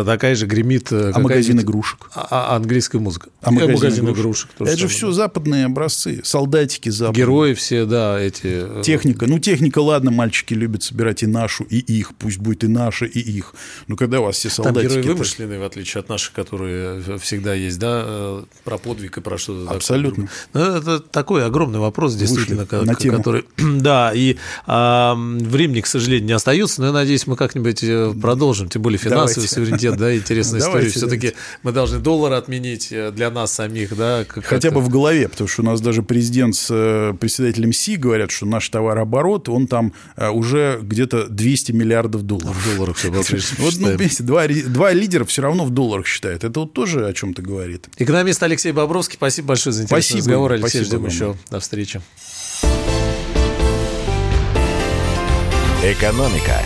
такая же гремит... Э, а магазин игрушек? А, английская музыка. А магазин, магазин игрушек? игрушек это же все западные образцы, солдатики западные. Герои все, да, эти... Э, техника. Ну, техника, ладно, мальчики любят собирать и нашу, и их, пусть будет и наша, и их. Но когда у вас все солдатики... Там герои вымышленные, в отличие от наших, которые всегда есть, да, э, про подвиг и про что-то Абсолютно. Такое. Ну, это такой огромный вопрос, действительно, Вышли на тему. который... <clears throat> Да, и а, времени, к сожалению, не остается, но я надеюсь, мы как-нибудь продолжим, тем более финансовый Давайте. суверенитет да, интересная история. Все-таки мы должны доллар отменить э, для нас самих, да. Как Хотя бы в голове, потому что у нас даже президент с э, председателем СИ говорят, что наш товарооборот, он там э, уже где-то 200 миллиардов долларов. В долларах все <laughs> Вот, ну, два, два лидера все равно в долларах считают. Это вот тоже о чем-то говорит. Экономист Алексей Бобровский, спасибо большое за интересный спасибо, разговор. Алексей, спасибо ждем еще. До встречи. Экономика